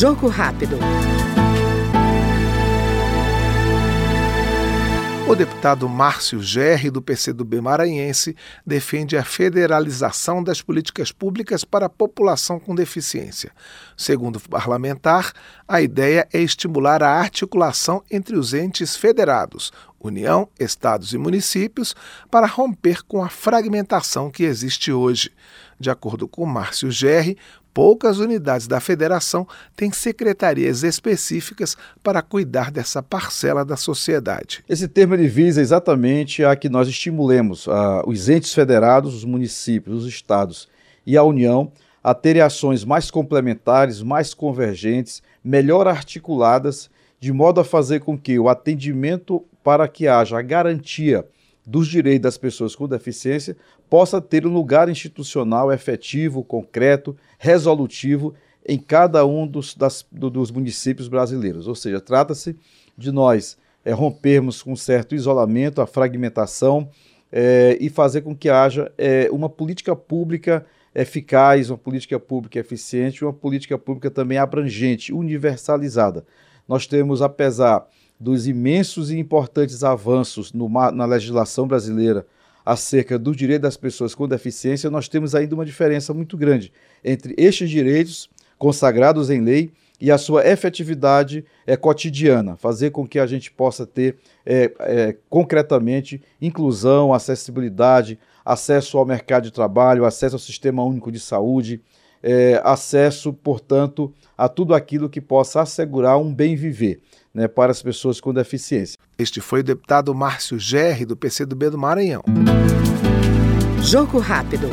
Jogo rápido. O deputado Márcio Gerri, do PCdoB maranhense, defende a federalização das políticas públicas para a população com deficiência. Segundo o parlamentar, a ideia é estimular a articulação entre os entes federados, União, estados e municípios, para romper com a fragmentação que existe hoje. De acordo com Márcio Gerri, poucas unidades da federação têm secretarias específicas para cuidar dessa parcela da sociedade. Esse termo ele visa exatamente a que nós estimulemos a, os entes federados, os municípios, os estados e a União a terem ações mais complementares, mais convergentes, melhor articuladas, de modo a fazer com que o atendimento para que haja a garantia dos direitos das pessoas com deficiência possa ter um lugar institucional efetivo, concreto, resolutivo em cada um dos, das, do, dos municípios brasileiros. Ou seja, trata-se de nós é, rompermos com um certo isolamento, a fragmentação é, e fazer com que haja é, uma política pública eficaz, uma política pública eficiente, uma política pública também abrangente, universalizada. Nós temos, apesar dos imensos e importantes avanços na legislação brasileira acerca do direito das pessoas com deficiência, nós temos ainda uma diferença muito grande entre estes direitos consagrados em lei e a sua efetividade é, cotidiana, fazer com que a gente possa ter é, é, concretamente inclusão, acessibilidade, acesso ao mercado de trabalho, acesso ao sistema único de saúde, é, acesso, portanto, a tudo aquilo que possa assegurar um bem viver né, para as pessoas com deficiência. Este foi o deputado Márcio Gerri, do PCdoB do Maranhão. Jogo rápido.